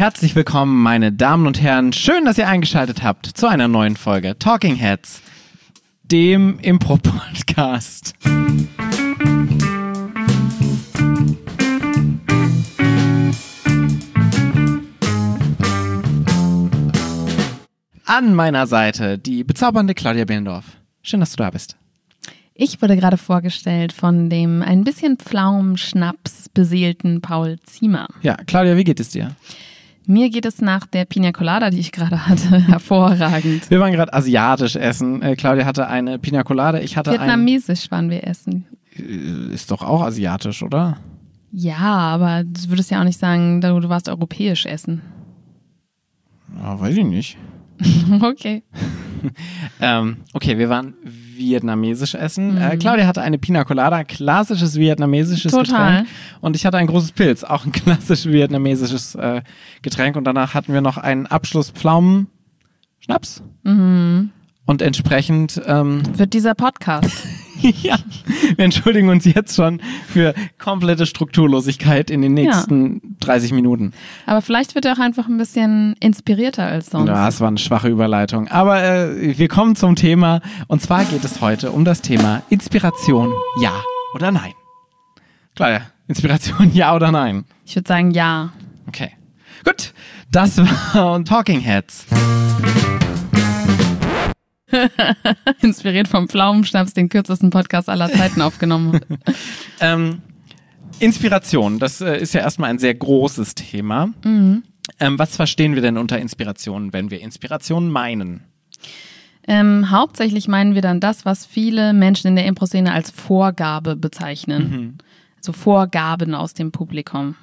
Herzlich willkommen, meine Damen und Herren. Schön, dass ihr eingeschaltet habt zu einer neuen Folge Talking Heads, dem Impro-Podcast. An meiner Seite die bezaubernde Claudia Behlendorf. Schön, dass du da bist. Ich wurde gerade vorgestellt von dem ein bisschen Pflaumenschnaps beseelten Paul Ziemer. Ja, Claudia, wie geht es dir? Mir geht es nach der Pina Colada, die ich gerade hatte, hervorragend. Wir waren gerade asiatisch essen. Äh, Claudia hatte eine Pina Colada, ich hatte Vietnamesisch waren wir essen. ein... Ist doch auch asiatisch, oder? Ja, aber du würdest ja auch nicht sagen, du du warst europäisch essen. Ja, weiß ich nicht. Okay. Ähm, okay, wir waren vietnamesisch essen. Mhm. Äh, Claudia hatte eine Pina Colada, klassisches vietnamesisches Total. Getränk. Und ich hatte ein großes Pilz, auch ein klassisch vietnamesisches äh, Getränk. Und danach hatten wir noch einen Abschluss Pflaumen Schnaps. Mhm. Und entsprechend, ähm, Wird dieser Podcast. ja, wir entschuldigen uns jetzt schon für komplette Strukturlosigkeit in den nächsten 30 Minuten. Aber vielleicht wird er auch einfach ein bisschen inspirierter als sonst. Ja, es war eine schwache Überleitung. Aber äh, wir kommen zum Thema. Und zwar geht es heute um das Thema Inspiration, ja oder nein. Klar, Inspiration, ja oder nein. Ich würde sagen, ja. Okay. Gut, das war Talking Heads. Inspiriert vom Pflaumenschnaps, den kürzesten Podcast aller Zeiten aufgenommen. Ähm, Inspiration, das äh, ist ja erstmal ein sehr großes Thema. Ähm, was verstehen wir denn unter Inspiration, wenn wir Inspiration meinen? Ähm, hauptsächlich meinen wir dann das, was viele Menschen in der Impro-Szene als Vorgabe bezeichnen. Also Vorgaben aus dem Publikum.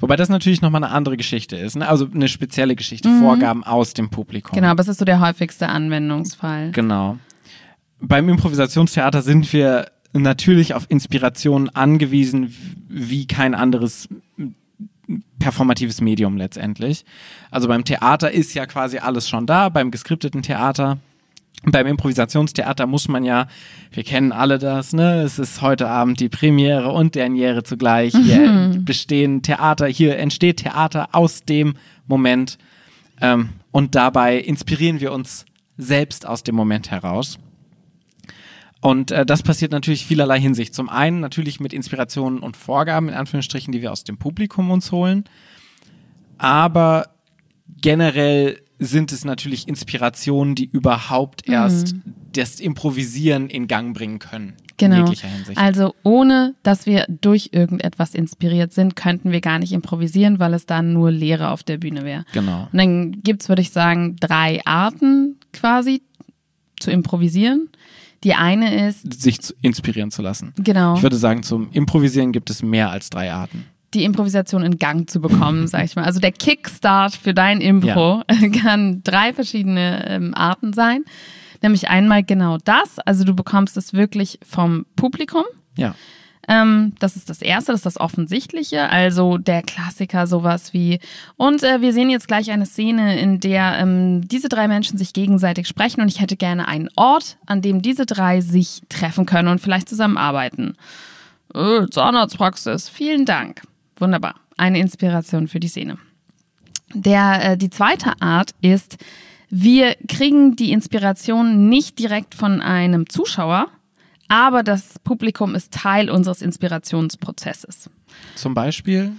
Wobei das natürlich nochmal eine andere Geschichte ist. Ne? Also eine spezielle Geschichte, Vorgaben aus dem Publikum. Genau, aber es ist so der häufigste Anwendungsfall. Genau. Beim Improvisationstheater sind wir natürlich auf Inspirationen angewiesen, wie kein anderes performatives Medium letztendlich. Also beim Theater ist ja quasi alles schon da, beim geskripteten Theater. Beim Improvisationstheater muss man ja, wir kennen alle das, ne? Es ist heute Abend die Premiere und Derniere zugleich. Hier bestehen Theater, hier entsteht Theater aus dem Moment. Ähm, und dabei inspirieren wir uns selbst aus dem Moment heraus. Und äh, das passiert natürlich vielerlei Hinsicht. Zum einen natürlich mit Inspirationen und Vorgaben, in Anführungsstrichen, die wir aus dem Publikum uns holen. Aber generell sind es natürlich Inspirationen, die überhaupt erst das Improvisieren in Gang bringen können. Genau. Also ohne, dass wir durch irgendetwas inspiriert sind, könnten wir gar nicht improvisieren, weil es dann nur Leere auf der Bühne wäre. genau. Und dann gibt's, würde ich sagen, drei Arten quasi zu improvisieren. Die eine ist, Sich zu inspirieren zu lassen. genau, Ich würde sagen, zum Improvisieren gibt es mehr als drei Arten. Die Improvisation in Gang zu bekommen, sag ich mal. Also der Kickstart für dein Impro kann drei verschiedene ähm, Arten sein. Nämlich einmal genau das, also du bekommst es wirklich vom Publikum. Ja. Ähm, das ist das Erste, das ist das Offensichtliche. Also der Klassiker, sowas wie. Und äh, wir sehen jetzt gleich eine Szene, in der ähm, diese drei Menschen sich gegenseitig sprechen und ich hätte gerne einen Ort, an dem diese drei sich treffen können und vielleicht zusammenarbeiten. Äh, Zahnarztpraxis, vielen Dank. Wunderbar. Eine Inspiration für die Szene. Der, äh, die zweite Art ist, wir kriegen die Inspiration nicht direkt von einem Zuschauer, aber das Publikum ist Teil unseres Inspirationsprozesses. Zum Beispiel.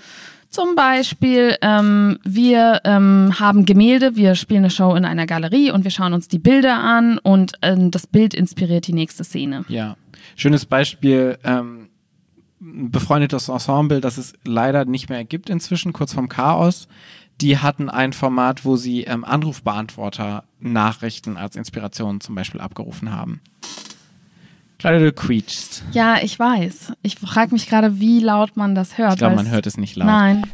Zum Beispiel, ähm, wir ähm, haben Gemälde, wir spielen eine Show in einer Galerie und wir schauen uns die Bilder an und ähm, das Bild inspiriert die nächste Szene. Ja. Schönes Beispiel. Ähm, befreundetes Ensemble, das es leider nicht mehr gibt inzwischen, kurz vorm Chaos. Die hatten ein Format, wo sie ähm, Anrufbeantworter-Nachrichten als Inspiration zum Beispiel abgerufen haben. Claudia, du quietschst. Ja, ich weiß. Ich frage mich gerade, wie laut man das hört. Ich glaube, man hört es nicht laut. Nein.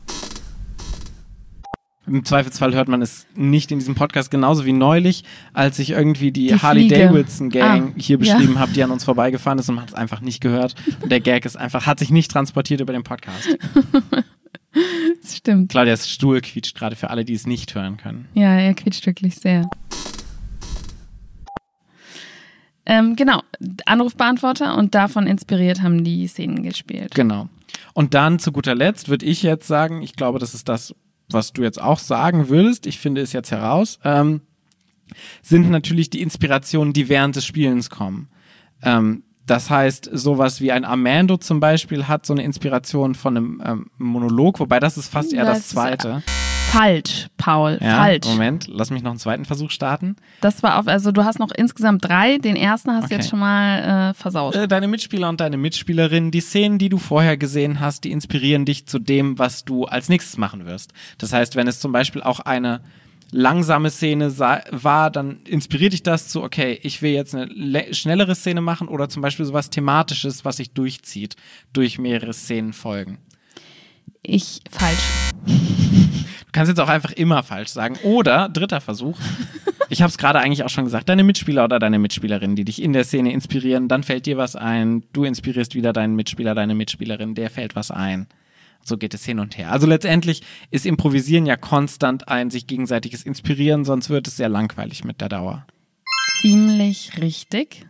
Im Zweifelsfall hört man es nicht in diesem Podcast, genauso wie neulich, als ich irgendwie die, Die Harley Fliege. Davidson Gang Ah, hier ja. beschrieben habe, die an uns vorbeigefahren ist und man hat es einfach nicht gehört. Und der Gag ist einfach, hat sich nicht transportiert über den Podcast. Das stimmt. Claudias Stuhl quietscht gerade für alle, die es nicht hören können. Ja, er quietscht wirklich sehr. Ähm, genau, Anrufbeantworter und davon inspiriert haben die Szenen gespielt. Genau. Und dann zu guter Letzt würde ich jetzt sagen, ich glaube, das ist das, was du jetzt auch sagen würdest, ich finde es jetzt heraus, ähm, sind natürlich die Inspirationen, die während des Spielens kommen. Ähm, das heißt, sowas wie ein Amando zum Beispiel hat so eine Inspiration von einem ähm, Monolog, wobei das ist fast eher das, das zweite. Falsch, Paul, ja, falsch. Moment, lass mich noch einen zweiten Versuch starten. Das war auf, also du hast noch insgesamt drei, den ersten hast du jetzt schon mal äh, versaut. Äh, deine Mitspieler und deine Mitspielerin, die Szenen, die du vorher gesehen hast, die inspirieren dich zu dem, was du als nächstes machen wirst. Das heißt, wenn es zum Beispiel auch eine langsame Szene war, dann inspiriert dich das zu, okay, ich will jetzt eine schnellere Szene machen oder zum Beispiel sowas Thematisches, was sich durchzieht, durch mehrere Szenen folgen. Ich falsch. Du kannst jetzt auch einfach immer falsch sagen. Oder, dritter Versuch, ich habe es gerade eigentlich auch schon gesagt, deine Mitspieler oder deine Mitspielerin, die dich in der Szene inspirieren, dann fällt dir was ein, du inspirierst wieder deinen Mitspieler, deine Mitspielerin, der fällt was ein. So geht es hin und her. Also letztendlich ist Improvisieren ja konstant ein sich gegenseitiges Inspirieren, sonst wird es sehr langweilig mit der Dauer. Ziemlich richtig.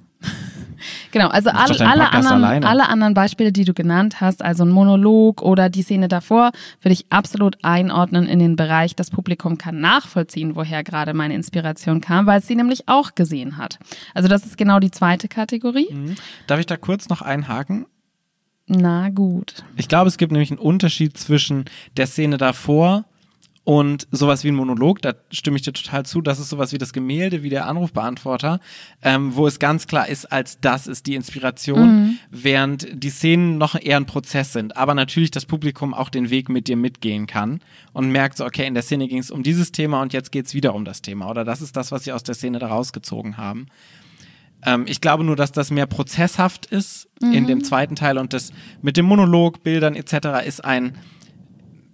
Genau, also alle, alle, anderen, alle anderen Beispiele, die du genannt hast, also ein Monolog oder die Szene davor, würde ich absolut einordnen in den Bereich, das Publikum kann nachvollziehen, woher gerade meine Inspiration kam, weil es sie nämlich auch gesehen hat. Also das ist genau die zweite Kategorie. Mhm. Darf ich da kurz noch einhaken? Na gut. Ich glaube, es gibt nämlich einen Unterschied zwischen der Szene davor und sowas wie ein Monolog, da stimme ich dir total zu, das ist sowas wie das Gemälde, wie der Anrufbeantworter, ähm, wo es ganz klar ist, als das ist die Inspiration, mhm. während die Szenen noch eher ein Prozess sind, aber natürlich das Publikum auch den Weg mit dir mitgehen kann und merkt so, okay, in der Szene ging es um dieses Thema und jetzt geht es wieder um das Thema oder das ist das, was sie aus der Szene da rausgezogen haben. Ähm, ich glaube nur, dass das mehr prozesshaft ist mhm. in dem zweiten Teil und das mit dem Monolog, Bildern etc. ist ein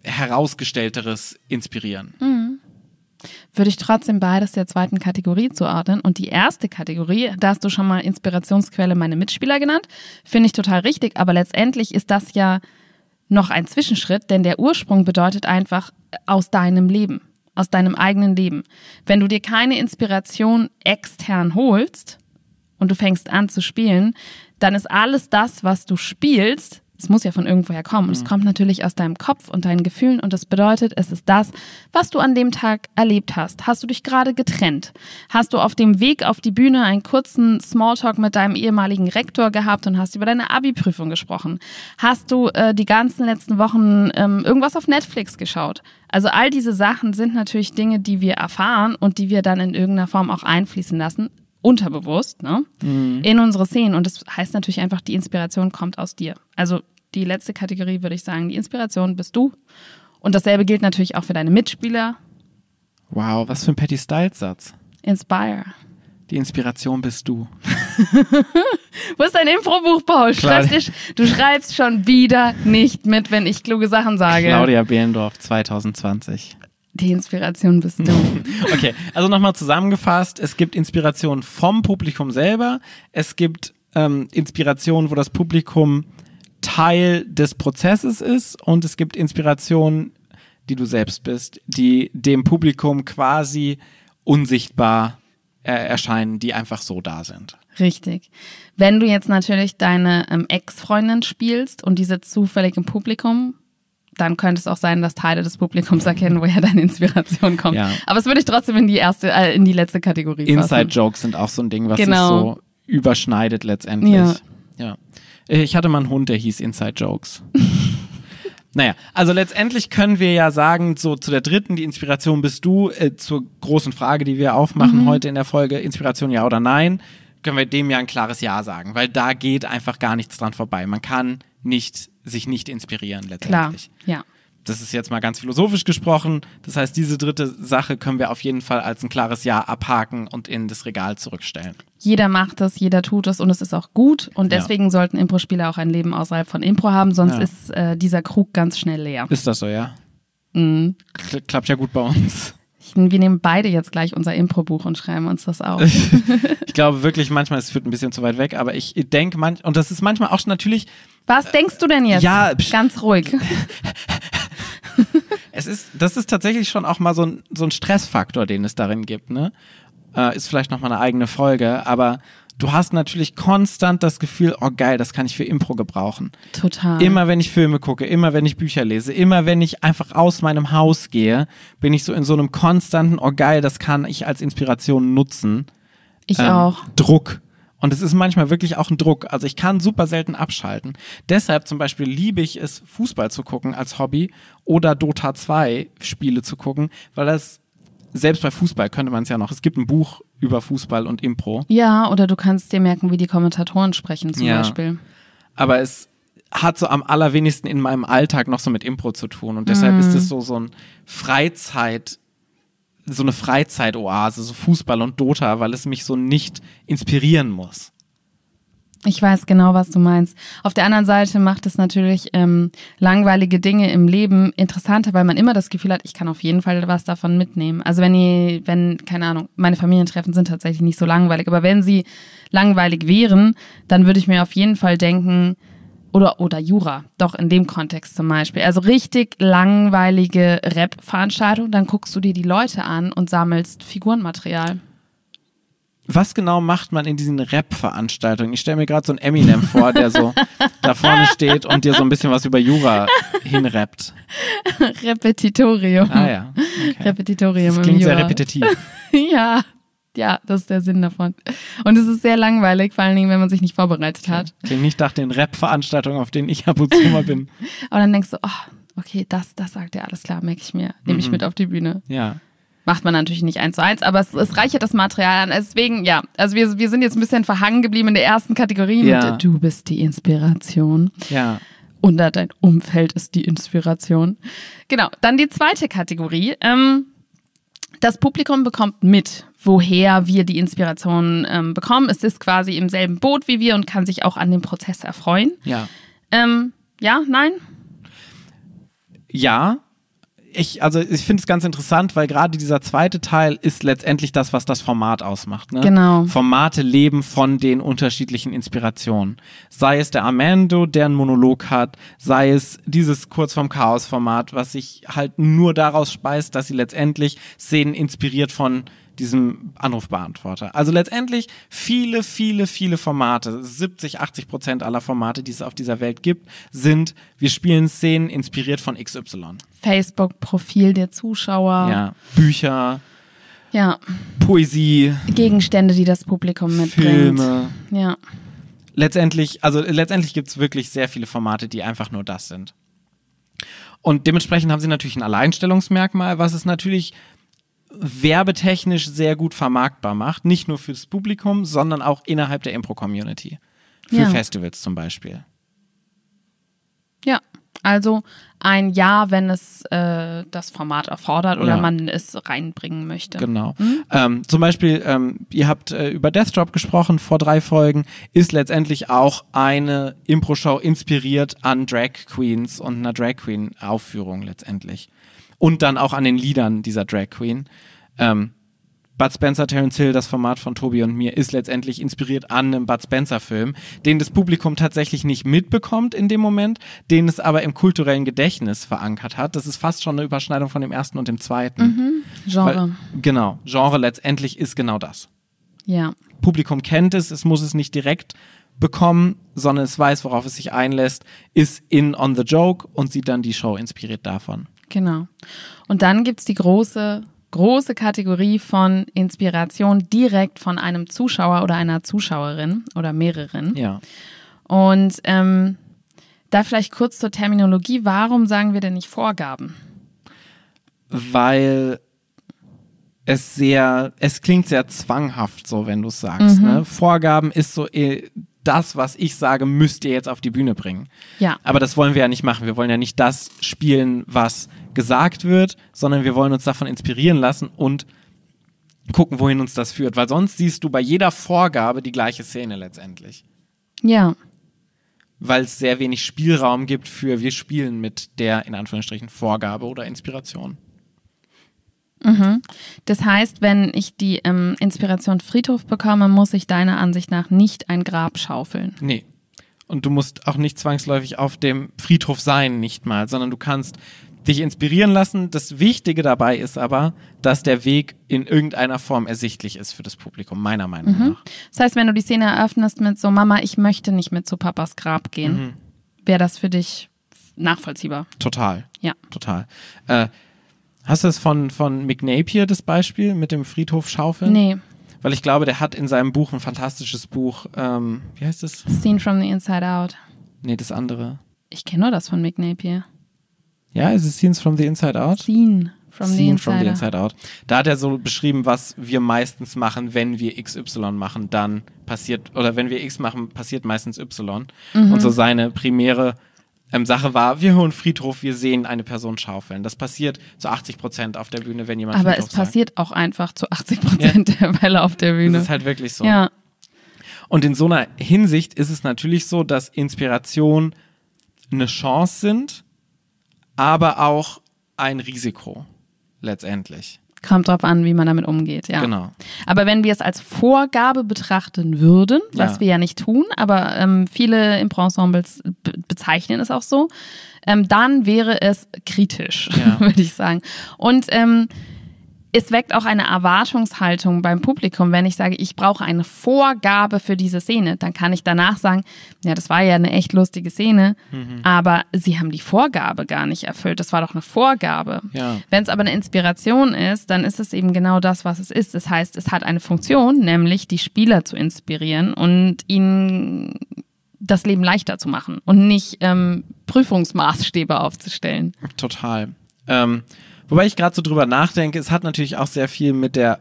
herausgestellteres Inspirieren. Mhm. Würde ich trotzdem beides der zweiten Kategorie zuordnen. Und die erste Kategorie, da hast du schon mal Inspirationsquelle meine Mitspieler genannt, finde ich total richtig. Aber letztendlich ist das ja noch ein Zwischenschritt, denn der Ursprung bedeutet einfach aus deinem Leben, aus deinem eigenen Leben. Wenn du dir keine Inspiration extern holst und du fängst an zu spielen, dann ist alles das, was du spielst, es muss ja von irgendwoher kommen. Und es mhm. kommt natürlich aus deinem Kopf und deinen Gefühlen. Und das bedeutet, es ist das, was du an dem Tag erlebt hast. Hast du dich gerade getrennt? Hast du auf dem Weg auf die Bühne einen kurzen Smalltalk mit deinem ehemaligen Rektor gehabt und hast über deine Abi-Prüfung gesprochen? Hast du äh, die ganzen letzten Wochen ähm, irgendwas auf Netflix geschaut? Also all diese Sachen sind natürlich Dinge, die wir erfahren und die wir dann in irgendeiner Form auch einfließen lassen unterbewusst, ne? Mhm. In unsere Szenen. Und das heißt natürlich einfach, die Inspiration kommt aus dir. Also die letzte Kategorie würde ich sagen, die Inspiration bist du. Und dasselbe gilt natürlich auch für deine Mitspieler. Wow, was für ein Patty Styles-Satz. Inspire. Die Inspiration bist du. Wo ist dein Improbuch, Paul? Schreibst du schreibst schon wieder nicht mit, wenn ich kluge Sachen sage. Claudia Behlendorf 2020. Die Inspiration bist du. okay, also nochmal zusammengefasst: Es gibt Inspiration vom Publikum selber. Es gibt ähm, Inspiration, wo das Publikum Teil des Prozesses ist. Und es gibt Inspiration, die du selbst bist, die dem Publikum quasi unsichtbar äh, erscheinen, die einfach so da sind. Richtig. Wenn du jetzt natürlich deine ähm, Ex-Freundin spielst und diese zufällig im Publikum, dann könnte es auch sein, dass Teile des Publikums erkennen, woher deine Inspiration kommt. Ja. Aber es würde ich trotzdem in die erste, äh, in die letzte Kategorie Inside Jokes sind auch so ein Ding, was genau. sich so überschneidet letztendlich. Ja. ja. Ich hatte mal einen Hund, der hieß Inside Jokes. Naja, also letztendlich können wir ja sagen, so zu der dritten, die Inspiration bist du, äh, zur großen Frage, die wir aufmachen mhm. heute in der Folge, Inspiration ja oder nein, können wir dem ja ein klares Ja sagen, weil da geht einfach gar nichts dran vorbei. Man kann nicht sich nicht inspirieren letztendlich. Klar, ja. Das ist jetzt mal ganz philosophisch gesprochen. Das heißt, diese dritte Sache können wir auf jeden Fall als ein klares Ja abhaken und in das Regal zurückstellen. Jeder macht das, jeder tut es und es ist auch gut. Und deswegen ja. sollten Impro-Spieler auch ein Leben außerhalb von Impro haben, sonst ja. ist äh, dieser Krug ganz schnell leer. Ist das so, ja? Mhm. Klappt ja gut bei uns. Wir nehmen beide jetzt gleich unser Impro-Buch und schreiben uns das auf. ich glaube wirklich, manchmal, es führt ein bisschen zu weit weg, aber ich denke manchmal, und das ist manchmal auch natürlich. Was denkst du denn jetzt? Ja, ganz ruhig. es ist, das ist tatsächlich schon auch mal so ein, so ein Stressfaktor, den es darin gibt, ne? Äh, ist vielleicht nochmal eine eigene Folge, aber du hast natürlich konstant das Gefühl, oh geil, das kann ich für Impro gebrauchen. Total. Immer wenn ich Filme gucke, immer wenn ich Bücher lese, immer wenn ich einfach aus meinem Haus gehe, bin ich so in so einem konstanten, oh geil, das kann ich als Inspiration nutzen. ich ähm, auch. Druck. Und es ist manchmal wirklich auch ein Druck. Also ich kann super selten abschalten. Deshalb zum Beispiel liebe ich es, Fußball zu gucken als Hobby oder Dota 2 Spiele zu gucken, weil das, selbst bei Fußball könnte man es ja noch, es gibt ein Buch über Fußball und Impro, Ja, oder du kannst dir merken, wie die Kommentatoren sprechen zum Ja. Beispiel. aber es hat so am allerwenigsten in meinem Alltag noch so mit Impro zu tun. Und deshalb ist es so, so ein Freizeit, so eine Freizeitoase, so Fußball und Dota, weil es mich so nicht inspirieren muss. Ich weiß genau, was du meinst. Auf der anderen Seite macht es natürlich ähm, langweilige Dinge im Leben interessanter, weil man immer das Gefühl hat, ich kann auf jeden Fall was davon mitnehmen. Also wenn ihr, wenn, keine Ahnung, meine Familientreffen sind tatsächlich nicht so langweilig, aber wenn sie langweilig wären, dann würde ich mir auf jeden Fall denken, oder, oder Jura, doch in dem Kontext zum Beispiel. Also richtig langweilige Rap-Veranstaltung, dann guckst du dir die Leute an und sammelst Figurenmaterial. Was genau macht man in diesen Rap-Veranstaltungen? Ich stelle mir gerade so einen Eminem vor, der so da vorne steht und dir so ein bisschen was über Jura hinrappt. Repetitorium. Ah ja. Okay. Repetitorium Das klingt sehr repetitiv. Ja, ja, das ist der Sinn davon. Und es ist sehr langweilig, vor allen Dingen, wenn man sich nicht vorbereitet hat. Klingt nicht nach den Rap-Veranstaltungen, auf denen ich ab und zu mal bin. Aber dann denkst du, oh, okay, das, das sagt er, alles klar, merke ich mir. Nehme ich mit auf die Bühne. Ja. Macht man natürlich nicht eins zu eins, aber es, es reichert das Material an. Deswegen, ja, also wir, wir sind jetzt ein bisschen verhangen geblieben in der ersten Kategorie Ja. mit Du bist die Inspiration. Ja. Und dein Umfeld ist die Inspiration. Genau, dann die zweite Kategorie. Ähm, das Publikum bekommt mit, woher wir die Inspiration ähm, bekommen. Es ist quasi im selben Boot wie wir und kann sich auch an dem Prozess erfreuen. Ja. Ähm, ja, nein? Ja. Ich, also ich finde es ganz interessant, weil gerade dieser zweite Teil ist letztendlich das, was das Format ausmacht. Ne? Genau. Formate leben von den unterschiedlichen Inspirationen. Sei es der Amando, der einen Monolog hat, sei es dieses Kurz vom Chaos-Format, was sich halt nur daraus speist, dass sie letztendlich Szenen inspiriert von diesem Anrufbeantworter. Also letztendlich viele, viele, viele Formate, 70, 80 Prozent aller Formate, die es auf dieser Welt gibt, sind, wir spielen Szenen inspiriert von XY. Facebook-Profil der Zuschauer. Ja, Bücher, Ja, Poesie, Gegenstände, die das Publikum mitbringt. Filme. Ja. letztendlich, also letztendlich gibt es wirklich sehr viele Formate, die einfach nur das sind. Und dementsprechend haben sie natürlich ein Alleinstellungsmerkmal, was es natürlich werbetechnisch sehr gut vermarktbar macht. Nicht nur fürs Publikum, sondern auch innerhalb der Impro-Community. Für Ja. Festivals zum Beispiel. Ja, also ein Ja, wenn es äh, das Format erfordert oder Ja. man es reinbringen möchte. Genau. Ähm, zum Beispiel, ähm, ihr habt äh, über Death Drop gesprochen vor drei Folgen, ist letztendlich auch eine Impro-Show inspiriert an Drag Queens und einer Drag Queen-Aufführung letztendlich. Und dann auch an den Liedern dieser Drag Queen. Ähm, Bud Spencer, Terence Hill, das Format von Tobi und mir, ist letztendlich inspiriert an einem Bud Spencer-Film, den das Publikum tatsächlich nicht mitbekommt in dem Moment, den es aber im kulturellen Gedächtnis verankert hat. Das ist fast schon eine Überschneidung von dem ersten und dem zweiten. Genre. Weil, genau, Genre letztendlich ist genau das. ja. Publikum kennt es, es muss es nicht direkt bekommen, sondern es weiß, worauf es sich einlässt, ist in on the joke und sieht dann die Show inspiriert davon. Genau. Und dann gibt's die große, große Kategorie von Inspiration direkt von einem Zuschauer oder einer Zuschauerin oder mehreren. Ja. Und ähm, da vielleicht kurz zur Terminologie. Warum sagen wir denn nicht Vorgaben? Weil es sehr, es klingt sehr zwanghaft so, wenn du es sagst. Ne? Vorgaben ist so eh, das, was ich sage, müsst ihr jetzt auf die Bühne bringen. Ja. Aber das wollen wir ja nicht machen. Wir wollen ja nicht das spielen, was gesagt wird, sondern wir wollen uns davon inspirieren lassen und gucken, wohin uns das führt. Weil sonst siehst du bei jeder Vorgabe die gleiche Szene letztendlich. Ja. Weil es sehr wenig Spielraum gibt für wir spielen mit der, in Anführungsstrichen, Vorgabe oder Inspiration. Das heißt, wenn ich die ähm, Inspiration Friedhof bekomme, muss ich deiner Ansicht nach nicht ein Grab schaufeln. Nee. Und du musst auch nicht zwangsläufig auf dem Friedhof sein, nicht mal, sondern du kannst dich inspirieren lassen. Das Wichtige dabei ist aber, dass der Weg in irgendeiner Form ersichtlich ist für das Publikum, meiner Meinung Mhm. nach. Das heißt, wenn du die Szene eröffnest mit so, Mama, ich möchte nicht mit zu Papas Grab gehen, Mhm. wäre das für dich nachvollziehbar. Total. Ja. Total. Äh, hast du es von, von Mick Napier, das Beispiel mit dem Friedhof Schaufeln? Nee, Weil ich glaube, der hat in seinem Buch ein fantastisches Buch. Ähm, wie heißt es? Scene from the Inside Out. Nee, das andere. Ich kenne nur das von Mick Ja, ist es Scenes from the Inside Out? Scene from the Scene Inside, from the Out. Inside Out. Da hat er so beschrieben, was wir meistens machen, wenn wir XY machen, dann passiert, oder wenn wir X machen, passiert meistens Y. Mhm. Und so seine primäre ähm, Sache war, wir hören Friedhof, wir sehen eine Person schaufeln. Das passiert zu 80 Prozent auf der Bühne, wenn jemand Aber Friedhof es passiert auch einfach zu 80 Prozent der Fälle auf der. Bühne. Das ist halt wirklich so. Ja, Und in so einer Hinsicht ist es natürlich so, dass Inspiration eine Chance sind, aber auch ein Risiko letztendlich. kommt drauf an, wie man damit umgeht, ja. Genau. Aber wenn wir es als Vorgabe betrachten würden, was Ja. wir ja nicht tun, aber ähm, viele Impro-Ensembles be bezeichnen es auch so, ähm, dann wäre es kritisch, Ja. würde ich sagen. Und ähm, es weckt auch eine Erwartungshaltung beim Publikum. Wenn ich sage, ich brauche eine Vorgabe für diese Szene, dann kann ich danach sagen, ja, das war ja eine echt lustige Szene, Mhm. aber sie haben die Vorgabe gar nicht erfüllt. Das war doch eine Vorgabe. Ja. Wenn es aber eine Inspiration ist, dann ist es eben genau das, was es ist. Das heißt, es hat eine Funktion, nämlich die Spieler zu inspirieren und ihnen das Leben leichter zu machen und nicht ähm, Prüfungsmaßstäbe aufzustellen. Total. Ähm, wobei ich gerade so drüber nachdenke, es hat natürlich auch sehr viel mit der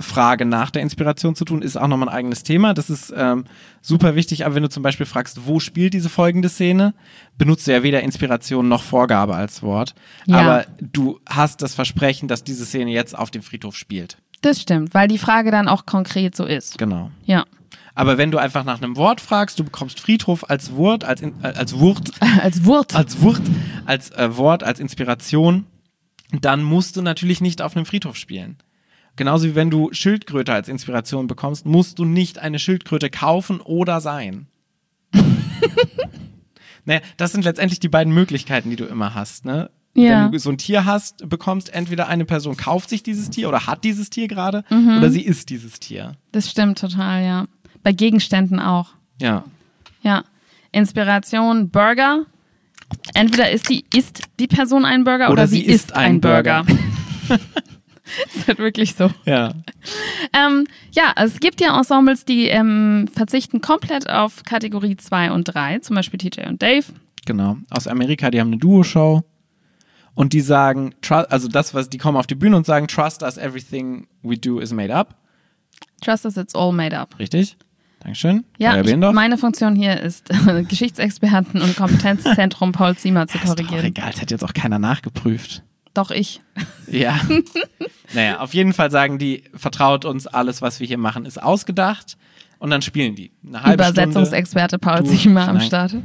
Frage nach der Inspiration zu tun, ist auch nochmal ein eigenes Thema. Das ist ähm, super wichtig, aber wenn du zum Beispiel fragst, wo spielt diese folgende Szene, benutzt du ja weder Inspiration noch Vorgabe als Wort. Ja. Aber du hast das Versprechen, dass diese Szene jetzt auf dem Friedhof spielt. Das stimmt, weil die Frage dann auch konkret so ist. Genau. Ja. Aber wenn du einfach nach einem Wort fragst, du bekommst Friedhof als Wort, als, in, äh, als Wurt, Als Wurt. als Wurt, als äh, Wort, als Inspiration, dann musst du natürlich nicht auf einem Friedhof spielen. Genauso wie wenn du Schildkröte als Inspiration bekommst, musst du nicht eine Schildkröte kaufen oder sein. naja, das sind letztendlich die beiden Möglichkeiten, die du immer hast. Ne? Ja. Wenn du so ein Tier hast, bekommst entweder eine Person kauft sich dieses Tier oder hat dieses Tier gerade Mhm. oder sie ist dieses Tier. Das stimmt total, ja. Bei Gegenständen auch. Ja. Ja. Inspiration, Burger. Entweder ist die, isst die Person ein Burger oder, Oder sie, isst isst ein ein Burger. Burger. ist halt wirklich so. Ja. Ähm, ja, also es gibt ja Ensembles, die ähm, verzichten komplett auf Kategorie 2 und 3, zum Beispiel TJ und Dave. Genau. Aus Amerika, die haben eine Duo-Show. Und die sagen, also das, was, die kommen auf die Bühne und sagen, trust us, everything we do is made up. Trust us, it's all made up. Richtig? Dankeschön. Ja, ich, meine Funktion hier ist, Geschichtsexperten und Kompetenzzentrum Paul Ziemer zu ist doch auch korrigieren. egal, es hat jetzt auch keiner nachgeprüft. Doch ich. Ja. naja, auf jeden Fall sagen die, vertraut uns, alles, was wir hier machen, ist ausgedacht. Und dann spielen die. Eine halbe Stunde. Übersetzungsexperte Paul Du- Ziemer am. Start.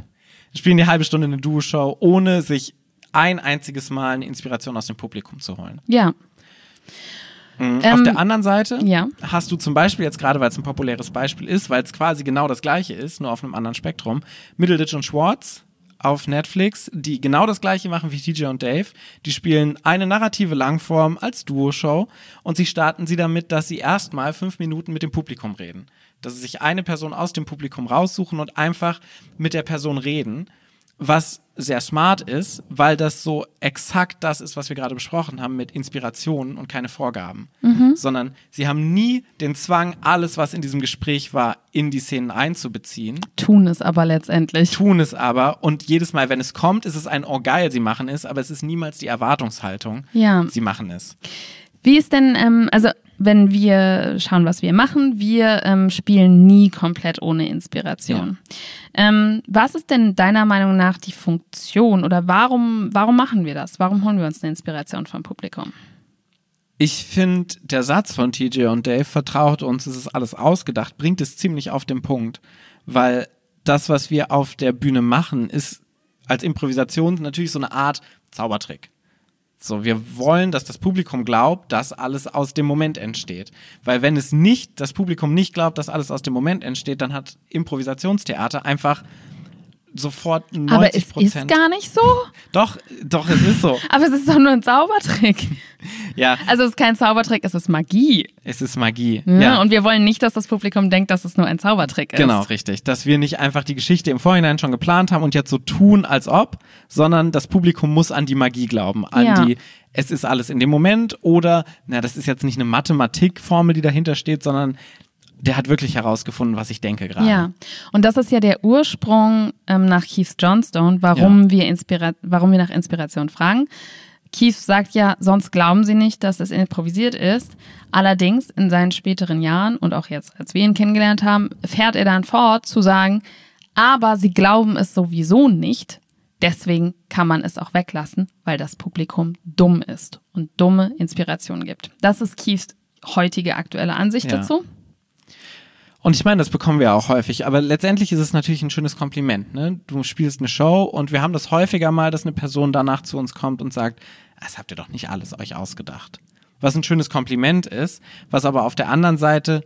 Spielen die halbe Stunde eine Duo-Show, ohne sich ein einziges Mal eine Inspiration aus dem Publikum zu holen. Ja. Mhm. Ähm, Auf der anderen Seite ja. hast du zum Beispiel jetzt gerade, weil es ein populäres Beispiel ist, weil es quasi genau das gleiche ist, nur auf einem anderen Spektrum, Middleditch und Schwartz auf Netflix, die genau das gleiche machen wie TJ und Dave. Die spielen eine narrative Langform als Duo-Show und sie starten sie damit, dass sie erstmal fünf Minuten mit dem Publikum reden. Dass sie sich eine Person aus dem Publikum raussuchen und einfach mit der Person reden was sehr smart ist, weil das so exakt das ist, was wir gerade besprochen haben mit Inspirationen und keine Vorgaben. Sondern sie haben nie den Zwang, alles, was in diesem Gespräch war, in die Szenen einzubeziehen, Tun es aber letztendlich. tun es aber und jedes Mal, wenn es kommt, ist es ein Oh geil, sie machen es, aber es ist niemals die Erwartungshaltung, Ja. sie machen es. Wie ist denn, ähm, also wenn wir schauen, was wir machen, wir ähm, spielen nie komplett ohne Inspiration. Ähm, was ist denn deiner Meinung nach die Funktion oder warum, warum machen wir das? Warum holen wir uns eine Inspiration vom Publikum? Ich finde, der Satz von TJ und Dave, vertraut uns, es ist alles ausgedacht, bringt es ziemlich auf den Punkt. Weil das, was wir auf der Bühne machen, ist als Improvisation natürlich so eine Art Zaubertrick. So, wir wollen, dass das Publikum glaubt, dass alles aus dem Moment entsteht. Weil wenn es nicht, das Publikum nicht glaubt, dass alles aus dem Moment entsteht, dann hat Improvisationstheater einfach sofort 90 Aber es ist gar nicht so. Doch, doch, es ist so. Aber es ist doch nur ein Zaubertrick. ja, Also es ist kein Zaubertrick, es ist Magie. es ist Magie. Ja. Ja, Und wir wollen nicht, dass das Publikum denkt, dass es nur ein Zaubertrick ist. Genau, richtig. Dass wir nicht einfach die Geschichte im Vorhinein schon geplant haben und jetzt so tun, als ob, sondern das Publikum muss an die Magie glauben, an Ja. die, es ist alles in dem Moment oder, na, das ist jetzt nicht eine Mathematikformel, die dahinter steht, sondern der hat wirklich herausgefunden, was ich denke gerade. Ja, und das ist ja der Ursprung ähm, nach Keith Johnstone, warum, wir Inspira warum wir nach Inspiration fragen. Keith sagt ja, sonst glauben sie nicht, dass es improvisiert ist. Allerdings in seinen späteren Jahren und auch jetzt, als wir ihn kennengelernt haben, fährt er dann fort zu sagen, aber sie glauben es sowieso nicht. Deswegen kann man es auch weglassen, weil das Publikum dumm ist und dumme Inspirationen gibt. Das ist Keiths heutige aktuelle Ansicht Ja. dazu. Und ich meine, das bekommen wir auch häufig, aber letztendlich ist es natürlich ein schönes Kompliment. Ne? Du spielst eine Show und wir haben das häufiger mal, dass eine Person danach zu uns kommt und sagt, das habt ihr doch nicht alles euch ausgedacht. Was ein schönes Kompliment ist, was aber auf der anderen Seite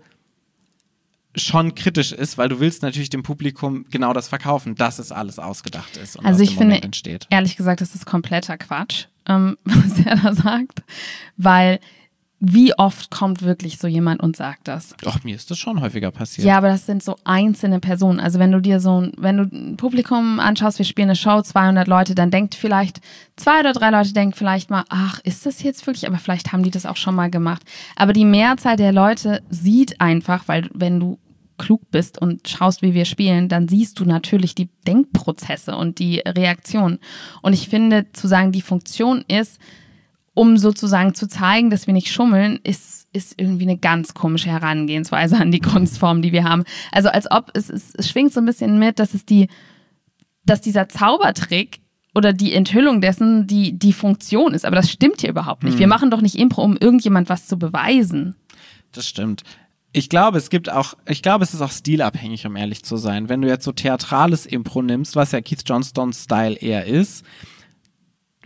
schon kritisch ist, weil du willst natürlich dem Publikum genau das verkaufen, dass es alles ausgedacht ist und Also ich finde, ehrlich gesagt, das ist kompletter Quatsch, ähm, was er da sagt, weil wie oft kommt wirklich so jemand und sagt das? Doch, mir ist das schon häufiger passiert. Ja, aber das sind so einzelne Personen. Also wenn du dir so ein, wenn du ein Publikum anschaust, wir spielen eine Show, 200 Leute, dann denkt vielleicht, zwei oder drei Leute denken vielleicht mal, ach, ist das jetzt wirklich? Aber vielleicht haben die das auch schon mal gemacht. Aber die Mehrzahl der Leute sieht einfach, weil wenn du klug bist und schaust, wie wir spielen, dann siehst du natürlich die Denkprozesse und die Reaktionen. Und ich finde, zu sagen, die Funktion ist, um sozusagen zu zeigen, dass wir nicht schummeln, ist, ist irgendwie eine ganz komische Herangehensweise an die Kunstform, die wir haben. Also als ob es, es, es schwingt so ein bisschen mit, dass es die, dass dieser Zaubertrick oder die Enthüllung dessen die, die Funktion ist. Aber das stimmt hier überhaupt nicht. Wir machen doch nicht Impro, um irgendjemand was zu beweisen. Das stimmt. Ich glaube, es gibt auch, ich glaube, es ist auch stilabhängig, um ehrlich zu sein. Wenn du jetzt so theatrales Impro nimmst, was ja Keith Johnstones Style eher ist,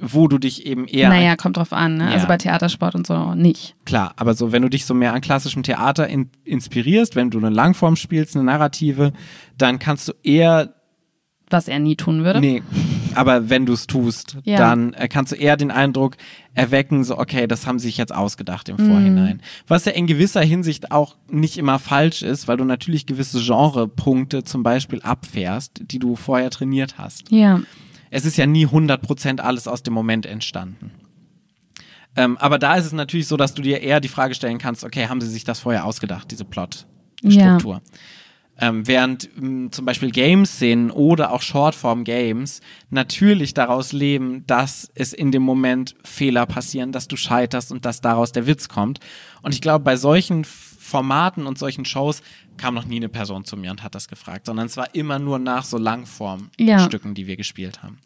wo du dich eben eher Naja, kommt drauf an. Ne? Ja. Also bei Theatersport und so nicht. Klar, aber so, wenn du dich so mehr an klassischem Theater in, inspirierst, wenn du eine Langform spielst, eine Narrative, dann kannst du eher, Was er nie tun würde. nee, aber wenn du es tust, Ja. dann äh, kannst du eher den Eindruck erwecken, so, okay, das haben sie sich jetzt ausgedacht Mhm. im Vorhinein. Was ja in gewisser Hinsicht auch nicht immer falsch ist, weil du natürlich gewisse Genrepunkte zum Beispiel abfährst, die du vorher trainiert hast. Ja. Es ist ja nie 100% alles aus dem Moment entstanden. Ähm, aber da ist es natürlich so, dass du dir eher die Frage stellen kannst, okay, haben sie sich das vorher ausgedacht, diese Plot-Struktur? Ähm, während mh, zum Beispiel Game-Szenen oder auch Shortform-Games natürlich daraus leben, dass es in dem Moment Fehler passieren, dass du scheiterst und dass daraus der Witz kommt. Und ich glaube, bei solchen F- Formaten und solchen Shows kam noch nie eine Person zu mir und hat das gefragt, sondern es war immer nur nach so Langform-Stücken, die wir gespielt haben.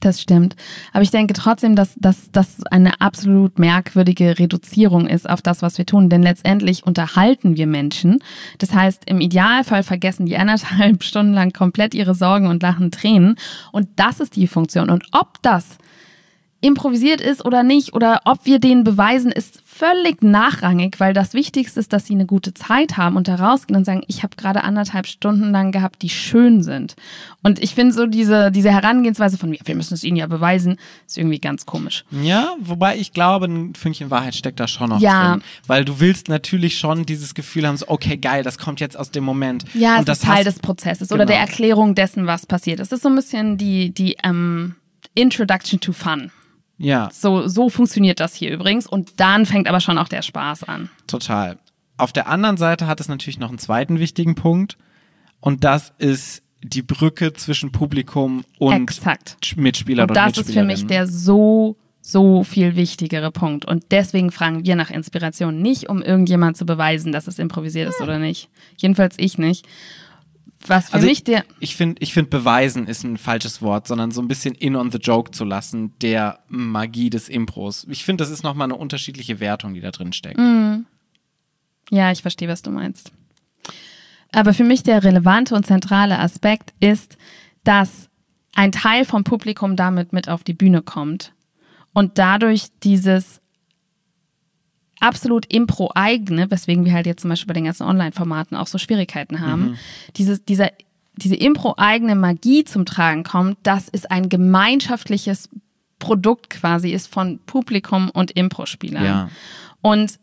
Das stimmt. Aber ich denke trotzdem, dass dass das eine absolut merkwürdige Reduzierung ist auf das, was wir tun. Denn letztendlich unterhalten wir Menschen. Das heißt, im Idealfall vergessen die anderthalb Stunden lang komplett ihre Sorgen und lachen Tränen. Und das ist die Funktion. Und ob das improvisiert ist oder nicht oder ob wir denen beweisen, ist völlig nachrangig, weil das Wichtigste ist, dass sie eine gute Zeit haben und da rausgehen und sagen, ich habe gerade anderthalb Stunden lang gehabt, die schön sind. Und ich finde so diese, diese Herangehensweise von, wir müssen es ihnen ja beweisen, ist irgendwie ganz komisch. Ja, wobei ich glaube, ein Fünkchen Wahrheit steckt da schon noch Ja. drin. Weil du willst natürlich schon dieses Gefühl haben, so, okay, geil, das kommt jetzt aus dem Moment. Ja, und es das ist Teil des Prozesses oder Genau. der Erklärung dessen, was passiert. Es ist so ein bisschen die, die ähm, Introduction to Fun. Ja, So, so funktioniert das hier übrigens. Und dann fängt aber schon auch der Spaß an. total. Auf der anderen Seite hat es natürlich noch einen zweiten wichtigen Punkt. Und das ist die Brücke zwischen Publikum und Exakt. Mitspieler Und und das ist für mich der so, so viel wichtigere Punkt. Und deswegen fragen wir nach Inspiration. Nicht, um irgendjemand zu beweisen, dass es improvisiert ist oder nicht. Jedenfalls ich nicht. Was für Also mich der. Ich finde, ich find beweisen ist ein falsches Wort, sondern so ein bisschen in on the joke zu lassen, der Magie des Impros. Ich finde, das ist nochmal eine unterschiedliche Wertung, die da drin steckt. Mhm. Ja, ich verstehe, was du meinst. Aber für mich der relevante und zentrale Aspekt ist, dass ein Teil vom Publikum damit mit auf die Bühne kommt und dadurch dieses absolut Impro-eigene, weswegen wir halt jetzt zum Beispiel bei den ganzen Online-Formaten auch so Schwierigkeiten haben, dieses, dieser diese Impro-eigene Magie zum Tragen kommt, dass es ein gemeinschaftliches Produkt quasi ist von Publikum und Impro-Spielern. Ja. Und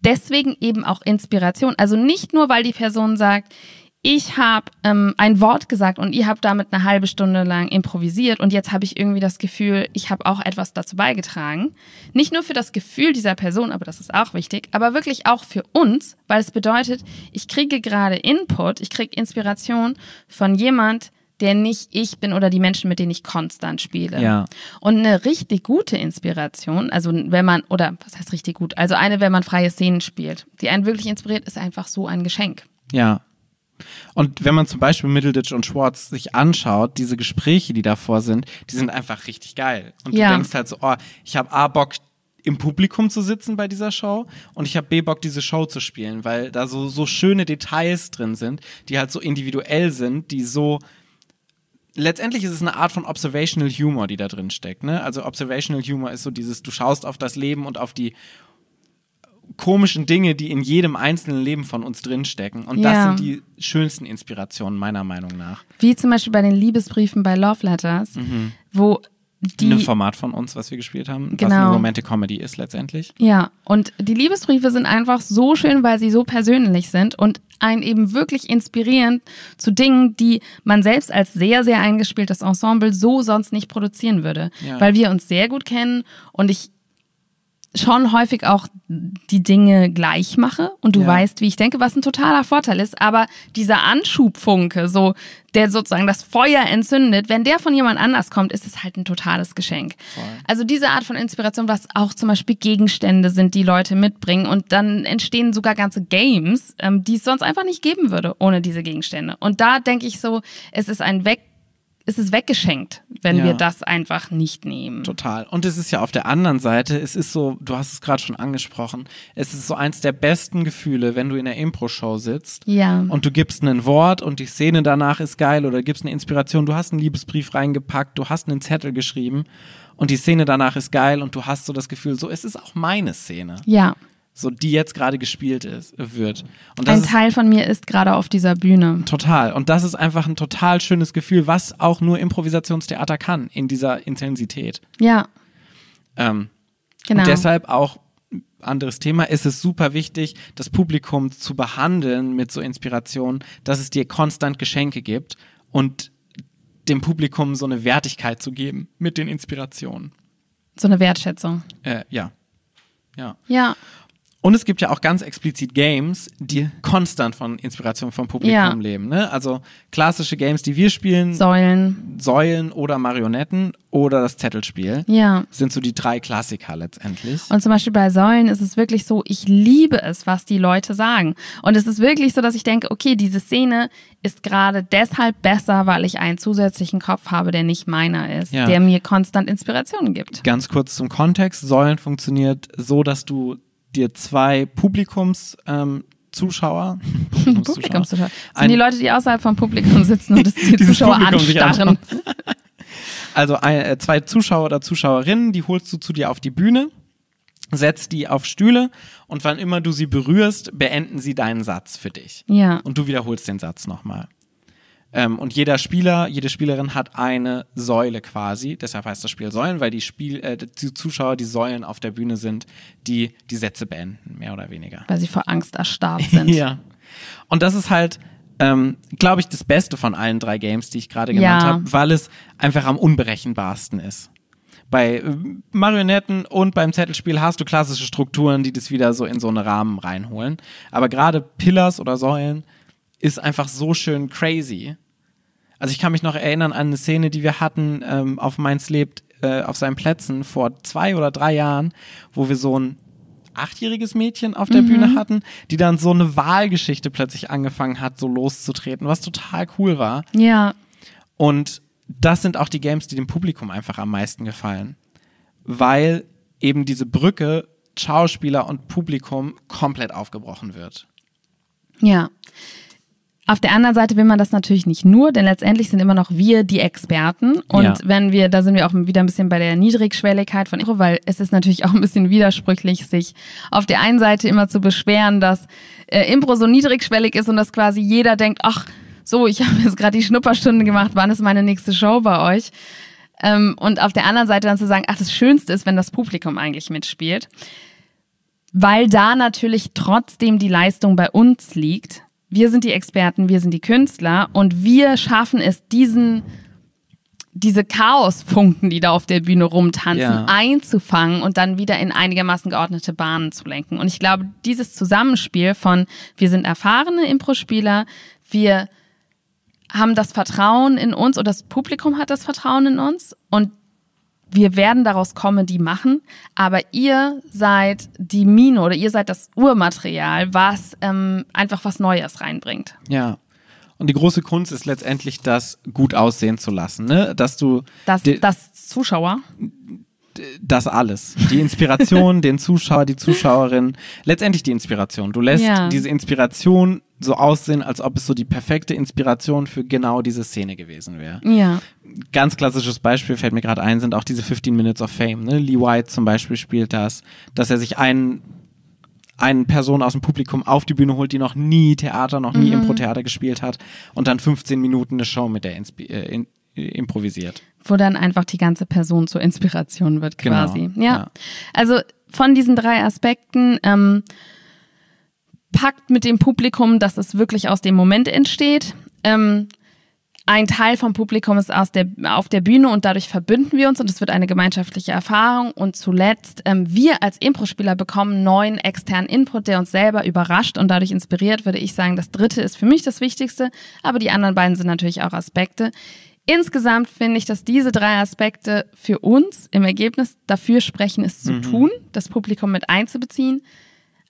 deswegen eben auch Inspiration. Also nicht nur, weil die Person sagt, ich habe ähm, ein Wort gesagt und ihr habt damit eine halbe Stunde lang improvisiert und jetzt habe ich irgendwie das Gefühl, ich habe auch etwas dazu beigetragen. Nicht nur für das Gefühl dieser Person, aber das ist auch wichtig, aber wirklich auch für uns, weil es bedeutet, ich kriege gerade Input, ich kriege Inspiration von jemand, der nicht ich bin oder die Menschen, mit denen ich konstant spiele. Ja. Und eine richtig gute Inspiration, also wenn man, oder was heißt richtig gut, also eine, wenn man freie Szenen spielt, die einen wirklich inspiriert, ist einfach so ein Geschenk. Ja. Und wenn man zum Beispiel Middleditch und Schwartz sich anschaut, diese Gespräche, die davor sind, die sind einfach richtig geil. Und du Ja. denkst halt so, oh, ich habe A Bock im Publikum zu sitzen bei dieser Show und ich habe B Bock diese Show zu spielen, weil da so so schöne Details drin sind, die halt so individuell sind, die so letztendlich ist es eine Art von Observational Humor, die da drin steckt. Ne? Also Observational Humor ist so dieses, du schaust auf das Leben und auf die komischen Dinge, die in jedem einzelnen Leben von uns drinstecken. Und das Ja. sind die schönsten Inspirationen, meiner Meinung nach. Wie zum Beispiel bei den Liebesbriefen bei Love Letters, wo In einem die, Format von uns, was wir gespielt haben, was Genau. eine Romantic Comedy ist letztendlich. ja, und die Liebesbriefe sind einfach so schön, weil sie so persönlich sind und einen eben wirklich inspirieren zu Dingen, die man selbst als sehr, sehr eingespieltes Ensemble so sonst nicht produzieren würde. Ja. Weil wir uns sehr gut kennen und ich schon häufig auch die Dinge gleich mache und du Ja. weißt, wie ich denke, was ein totaler Vorteil ist. Aber dieser Anschubfunke, so, der sozusagen das Feuer entzündet, wenn der von jemand anders kommt, ist es halt ein totales Geschenk. Voll. Also diese Art von Inspiration, was auch zum Beispiel Gegenstände sind, die Leute mitbringen und dann entstehen sogar ganze Games, ähm, die es sonst einfach nicht geben würde ohne diese Gegenstände. Und da denke ich so, es ist ein Weg, es ist weggeschenkt, wenn Ja. wir das einfach nicht nehmen. Total. Und es ist ja auf der anderen Seite, es ist so, du hast es gerade schon angesprochen, es ist so eins der besten Gefühle, wenn du in der Impro-Show sitzt Ja. und du gibst ein Wort und die Szene danach ist geil oder gibst eine Inspiration, du hast einen Liebesbrief reingepackt, du hast einen Zettel geschrieben und die Szene danach ist geil und du hast so das Gefühl, so, es ist auch meine Szene, Ja. So die jetzt gerade gespielt ist, wird. Ein Teil von mir ist gerade auf dieser Bühne. total. Und das ist einfach ein total schönes Gefühl, was auch nur Improvisationstheater kann, in dieser Intensität. Ja, Ähm, genau. Und deshalb auch anderes Thema, ist es super wichtig, das Publikum zu behandeln mit so Inspirationen, dass es dir konstant Geschenke gibt und dem Publikum so eine Wertigkeit zu geben mit den Inspirationen. so eine Wertschätzung. Äh, ja. Ja. Ja, Und es gibt ja auch ganz explizit Games, die konstant von Inspiration vom Publikum Ja. leben. Ne? Also klassische Games, die wir spielen, Säulen. Säulen oder Marionetten oder das Zettelspiel, Ja. sind so die drei Klassiker letztendlich. Und zum Beispiel bei Säulen ist es wirklich so, ich liebe es, was die Leute sagen. Und es ist wirklich so, dass ich denke, okay, diese Szene ist gerade deshalb besser, weil ich einen zusätzlichen Kopf habe, der nicht meiner ist, Ja. der mir konstant Inspirationen gibt. Ganz kurz zum Kontext. Säulen funktioniert so, dass du dir zwei Publikums ähm, Zuschauer, Publikumszuschauer. Das Ein- sind die Leute, die außerhalb vom Publikum sitzen und das die Zuschauer Publikum anstarren. also ein, äh, zwei Zuschauer oder Zuschauerinnen, die holst du zu dir auf die Bühne, setzt die auf Stühle und wann immer du sie berührst, beenden sie deinen Satz für dich. Ja. Und du wiederholst den Satz nochmal. Ähm, und jeder Spieler, jede Spielerin hat eine Säule quasi. Deshalb heißt das Spiel Säulen, weil die, Spiel, äh, die Zuschauer die Säulen auf der Bühne sind, die die Sätze beenden, mehr oder weniger. Weil sie vor Angst erstarrt sind. Ja. Und das ist halt, ähm, glaube ich, das Beste von allen drei Games, die ich gerade genannt Ja. habe, weil es einfach am unberechenbarsten ist. Bei äh, Marionetten und beim Zettelspiel hast du klassische Strukturen, die das wieder so in so einen Rahmen reinholen. Aber gerade Pillars oder Säulen ist einfach so schön crazy. Also ich kann mich noch erinnern an eine Szene, die wir hatten ähm, auf Mainz lebt, äh, auf seinen Plätzen vor zwei oder drei Jahren, wo wir so ein achtjähriges Mädchen auf der Bühne hatten, die dann so eine Wahlgeschichte plötzlich angefangen hat, so loszutreten, was total cool war. Ja. Und das sind auch die Games, die dem Publikum einfach am meisten gefallen. Weil eben diese Brücke Schauspieler und Publikum komplett aufgebrochen wird. Ja. Auf der anderen Seite will man das natürlich nicht nur, denn letztendlich sind immer noch wir die Experten. Und Ja. wenn wir, da sind wir auch wieder ein bisschen bei der Niedrigschwelligkeit von Impro, weil es ist natürlich auch ein bisschen widersprüchlich, sich auf der einen Seite immer zu beschweren, dass äh, Impro so niedrigschwellig ist und dass quasi jeder denkt, ach, so, ich habe jetzt gerade die Schnupperstunde gemacht, wann ist meine nächste Show bei euch? Ähm, und auf der anderen Seite dann zu sagen, ach, das Schönste ist, wenn das Publikum eigentlich mitspielt. Weil da natürlich trotzdem die Leistung bei uns liegt. Wir sind die Experten, wir sind die Künstler und wir schaffen es, diesen diese Chaosfunken, die da auf der Bühne rumtanzen, ja. einzufangen und dann wieder in einigermaßen geordnete Bahnen zu lenken. Und ich glaube, dieses Zusammenspiel von wir sind erfahrene Impro-Spieler, wir haben das Vertrauen in uns oder das Publikum hat das Vertrauen in uns und wir werden daraus Comedy machen, aber ihr seid die Mine oder ihr seid das Urmaterial, was ähm, einfach was Neues reinbringt. Ja, und die große Kunst ist letztendlich, das gut aussehen zu lassen, ne? Dass du. Das, das Zuschauer? Das alles. Die Inspiration, den Zuschauer, die Zuschauerin. Letztendlich die Inspiration. Du lässt ja. diese Inspiration so aussehen, als ob es so die perfekte Inspiration für genau diese Szene gewesen wäre. Ja. Ganz klassisches Beispiel fällt mir gerade ein, sind auch diese 15 Minutes of Fame. Ne? Lee White zum Beispiel spielt das, dass er sich einen eine Person aus dem Publikum auf die Bühne holt, die noch nie Theater, noch nie mhm. Impro-Theater gespielt hat und dann 15 Minuten eine Show mit der Inspi äh, in, äh, improvisiert. Wo dann einfach die ganze Person zur Inspiration wird genau, quasi. Genau, ja. ja. Also von diesen drei Aspekten ähm, packt mit dem Publikum, dass es wirklich aus dem Moment entsteht. Ähm, ein Teil vom Publikum ist aus der, auf der Bühne und dadurch verbünden wir uns und es wird eine gemeinschaftliche Erfahrung. Und zuletzt, ähm, wir als Impro-Spieler bekommen neuen externen Input, der uns selber überrascht und dadurch inspiriert, würde ich sagen. Das dritte ist für mich das Wichtigste, aber die anderen beiden sind natürlich auch Aspekte. Insgesamt finde ich, dass diese drei Aspekte für uns im Ergebnis dafür sprechen, es zu mhm. tun, das Publikum mit einzubeziehen.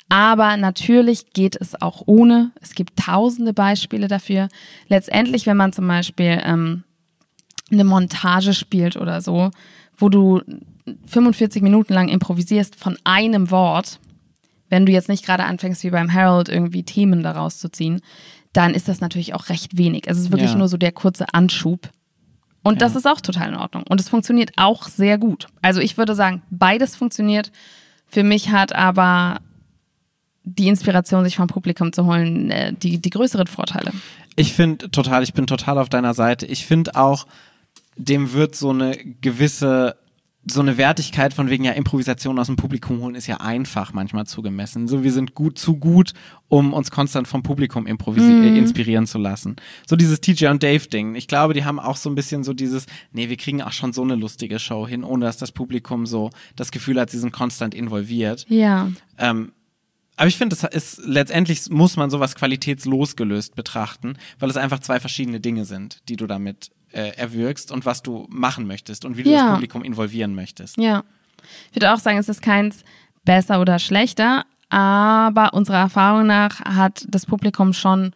Aber natürlich geht es auch ohne. Es gibt tausende Beispiele dafür. Letztendlich, wenn man zum Beispiel ähm, eine Montage spielt oder so, wo du 45 Minuten lang improvisierst von einem Wort, wenn du jetzt nicht gerade anfängst, wie beim Harold irgendwie Themen daraus zu ziehen, dann ist das natürlich auch recht wenig. Es ist wirklich ja. nur so der kurze Anschub. Und ja. das ist auch total in Ordnung. Und es funktioniert auch sehr gut. Also ich würde sagen, beides funktioniert. Für mich hat aber die Inspiration, sich vom Publikum zu holen, äh, die, die größeren Vorteile. Ich finde total, ich bin total auf deiner Seite. Ich finde auch, dem wird so eine gewisse so eine Wertigkeit von wegen ja Improvisation aus dem Publikum holen ist ja einfach manchmal zugemessen. So wir sind gut zu gut, um uns konstant vom Publikum mm. inspirieren zu lassen. So dieses TJ und Dave Ding. Ich glaube, die haben auch so ein bisschen so dieses, nee, wir kriegen auch schon so eine lustige Show hin, ohne dass das Publikum so das Gefühl hat, sie sind konstant involviert. Ja. Ähm, aber ich finde, es ist letztendlich muss man sowas qualitätslosgelöst betrachten, weil es einfach zwei verschiedene Dinge sind, die du damit äh, erwirkst und was du machen möchtest und wie du ja. das Publikum involvieren möchtest. Ja. Ich würde auch sagen, es ist keins besser oder schlechter, aber unserer Erfahrung nach hat das Publikum schon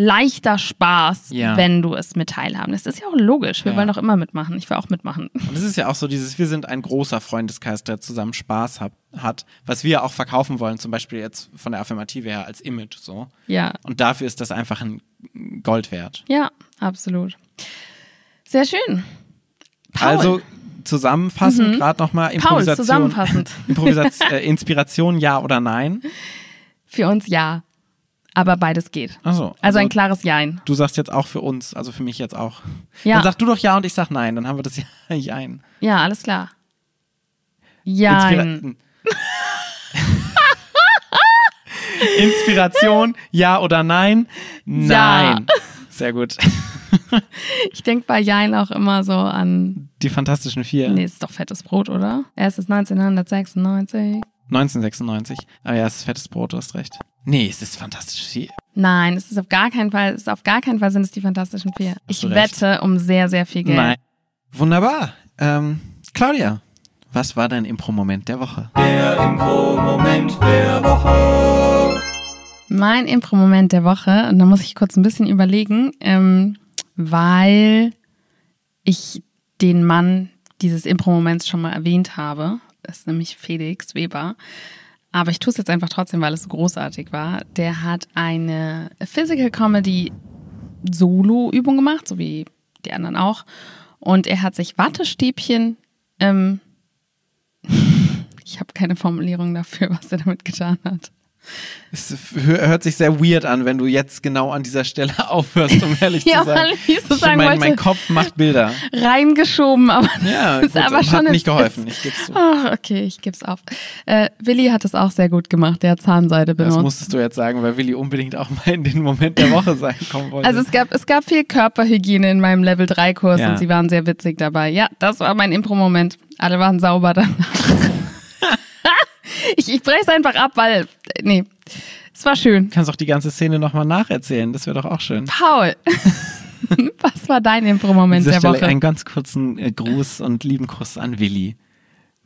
leichter Spaß, ja. wenn du es mit teilhaben lässt. Das ist ja auch logisch. Wir ja. wollen doch immer mitmachen. Ich will auch mitmachen. Und es ist ja auch so dieses, wir sind ein großer Freundeskreis, der zusammen Spaß hat, hat, was wir auch verkaufen wollen, zum Beispiel jetzt von der Affirmative her als Image so. Ja. Und dafür ist das einfach ein Gold wert. Ja, absolut. Sehr schön. Paul. Also zusammenfassend mhm. gerade nochmal Improvisation. Paul, zusammenfassend. Improvisation, äh, Inspiration ja oder nein? Für uns ja aber beides geht. Ach so, also, also ein klares Jein. Du sagst jetzt auch für uns, also für mich jetzt auch. Ja. Dann sag du doch Ja und ich sag Nein, dann haben wir das Jein. Ja, alles klar. Jein. Inspiration, ja oder nein? Nein. Ja. Sehr gut. ich denke bei Jein auch immer so an. Die Fantastischen Vier. Nee, ist doch fettes Brot, oder? Erstes 1996. 1996. Aber ja, es ist fettes Brot, du hast recht. Nee, es ist Fantastische Vier. Nein, es ist auf gar keinen Fall, es ist auf gar keinen Fall sind es die Fantastischen Vier. Ich wette um sehr, sehr viel Geld. Nein. Wunderbar. Ähm, Claudia, was war dein Impro-Moment der Woche? Der Impro-Moment der Woche. Mein Impro-Moment der Woche, und da muss ich kurz ein bisschen überlegen, ähm, weil ich den Mann dieses Impro-Moments schon mal erwähnt habe. Das ist nämlich Felix Weber. Aber ich tue es jetzt einfach trotzdem, weil es so großartig war. Der hat eine Physical Comedy Solo-Übung gemacht, so wie die anderen auch. Und er hat sich Wattestäbchen, ähm, ich habe keine Formulierung dafür, was er damit getan hat. Es hö- hört sich sehr weird an, wenn du jetzt genau an dieser Stelle aufhörst, um ehrlich Ja, zu sein. ich sagen mein, mein Kopf macht Bilder. Reingeschoben, aber Ja, ist gut, aber hat schon nicht jetzt- geholfen, ich geb's zu. Ach, okay, ich geb's auf. Äh, Willi hat es auch sehr gut gemacht, der hat Zahnseide Das benutzt. musstest du jetzt sagen, weil Willi unbedingt auch mal in den Moment der Woche sein kommen wollte. Also es gab, es gab viel Körperhygiene in meinem Level 3 Kurs Ja. und sie waren sehr witzig dabei. Ja, das war mein Impro-Moment. Alle waren sauber danach. Ich ich breche es einfach ab, weil, nee, es war schön. du kannst auch die ganze Szene nochmal nacherzählen, das wäre doch auch schön. Paul, was war dein Impro-Moment der Stelle Woche? einen ganz kurzen äh, Gruß und lieben Kuss an Willi,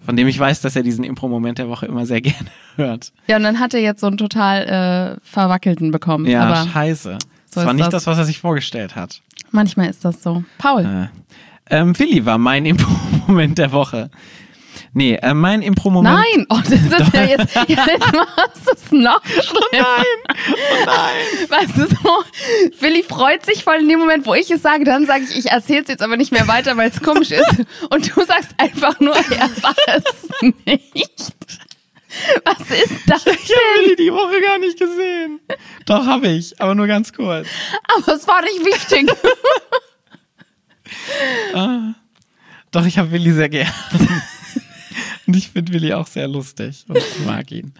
von dem ich weiß, dass er diesen Impro-Moment der Woche immer sehr gerne hört. Ja, und dann hat er jetzt so einen total äh, verwackelten bekommen. Ja, aber scheiße. so das war nicht das. das, was er sich vorgestellt hat. manchmal ist das so. Paul, Äh. Ähm, Willi war mein Impro-Moment der Woche. Nee, äh, mein Impro-Moment. nein! Oh, das ist ja jetzt, ja, jetzt machst du es noch schlimmer. Nein! Oh nein! Weißt du so, Willi freut sich voll in dem Moment, wo ich es sage, dann sage ich, ich erzähle es jetzt aber nicht mehr weiter, weil es komisch ist. Und du sagst einfach nur, er war es nicht. Was ist das Ich habe denn? Willi die Woche gar nicht gesehen. Doch, habe ich, aber nur ganz kurz. Aber es war nicht wichtig. Doch, ich habe Willi sehr gern. Und ich finde Willi auch sehr lustig und ich mag ihn.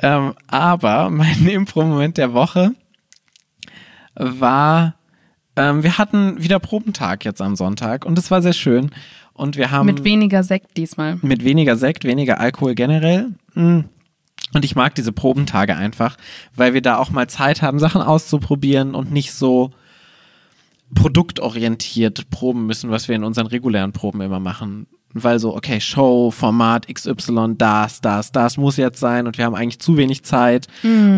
Ähm, aber mein Impro-Moment der Woche war, ähm, wir hatten wieder Probentag jetzt am Sonntag und es war sehr schön. Und wir haben Mit weniger Sekt diesmal. mit weniger Sekt, weniger Alkohol generell. Mm. Und ich mag diese Probentage einfach, weil wir da auch mal Zeit haben, Sachen auszuprobieren und nicht so produktorientiert proben müssen, was wir in unseren regulären Proben immer machen. Weil so, okay, Show, Format XY, das, das, das muss jetzt sein und wir haben eigentlich zu wenig Zeit.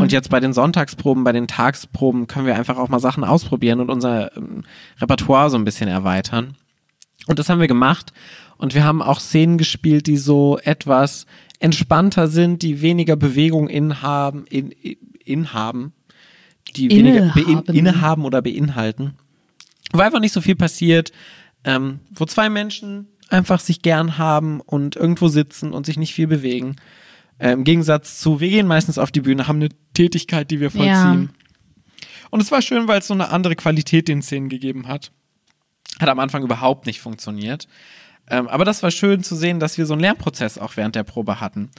Und jetzt bei den Sonntagsproben, bei den Tagsproben können wir einfach auch mal Sachen ausprobieren und unser ähm, Repertoire so ein bisschen erweitern. Und das haben wir gemacht. Und wir haben auch Szenen gespielt, die so etwas entspannter sind, die weniger Bewegung inhaben, in, in, inhaben, die weniger bein, Innehaben. innehaben oder beinhalten. Wo einfach nicht so viel passiert, ähm, wo zwei Menschen einfach sich gern haben und irgendwo sitzen und sich nicht viel bewegen. Äh, Im Gegensatz zu, wir gehen meistens auf die Bühne, haben eine Tätigkeit, die wir vollziehen. Und es war schön, weil es so eine andere Qualität den Szenen gegeben hat. Hat am Anfang überhaupt nicht funktioniert. Ähm, aber das war schön zu sehen, dass wir so einen Lernprozess auch während der Probe hatten.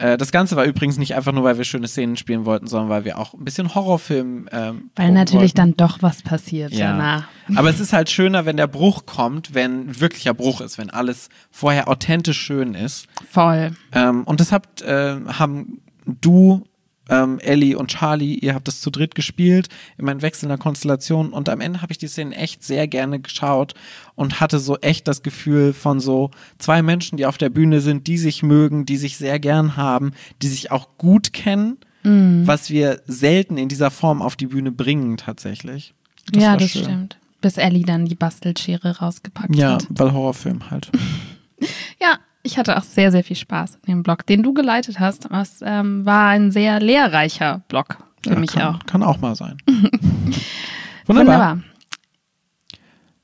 Äh, das Ganze war übrigens nicht einfach nur, weil wir schöne Szenen spielen wollten, sondern weil wir auch ein bisschen Horrorfilm. Ähm, Weil natürlich wollten. dann doch was passiert Ja. danach. Aber es ist halt schöner, wenn der Bruch kommt, wenn wirklicher Bruch ist, wenn alles vorher authentisch schön ist. Voll. Ähm, und das habt, äh, haben du, ähm, Ellie und Charlie, ihr habt das zu dritt gespielt, immer in wechselnder Konstellation. Und am Ende habe ich die Szenen echt sehr gerne geschaut und hatte so echt das Gefühl von so zwei Menschen, die auf der Bühne sind, die sich mögen, die sich sehr gern haben, die sich auch gut kennen, was wir selten in dieser Form auf die Bühne bringen tatsächlich. ja, war das schön. stimmt. Bis Ellie dann die Bastelschere rausgepackt Ja, hat. weil Horrorfilm halt. Ja, ich hatte auch sehr, sehr viel Spaß in dem Blog, den du geleitet hast. Was ähm, war ein sehr lehrreicher Blog für Ja, mich kann, auch. Kann auch mal sein. Wunderbar. Wunderbar.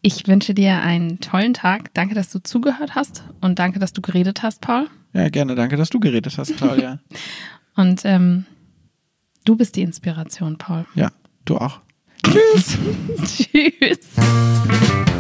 Ich wünsche dir einen tollen Tag. Danke, dass du zugehört hast und danke, dass du geredet hast, Paul. Ja, gerne. Danke, dass du geredet hast, Claudia. Und ähm, du bist die Inspiration, Paul. ja, du auch. Tschüss.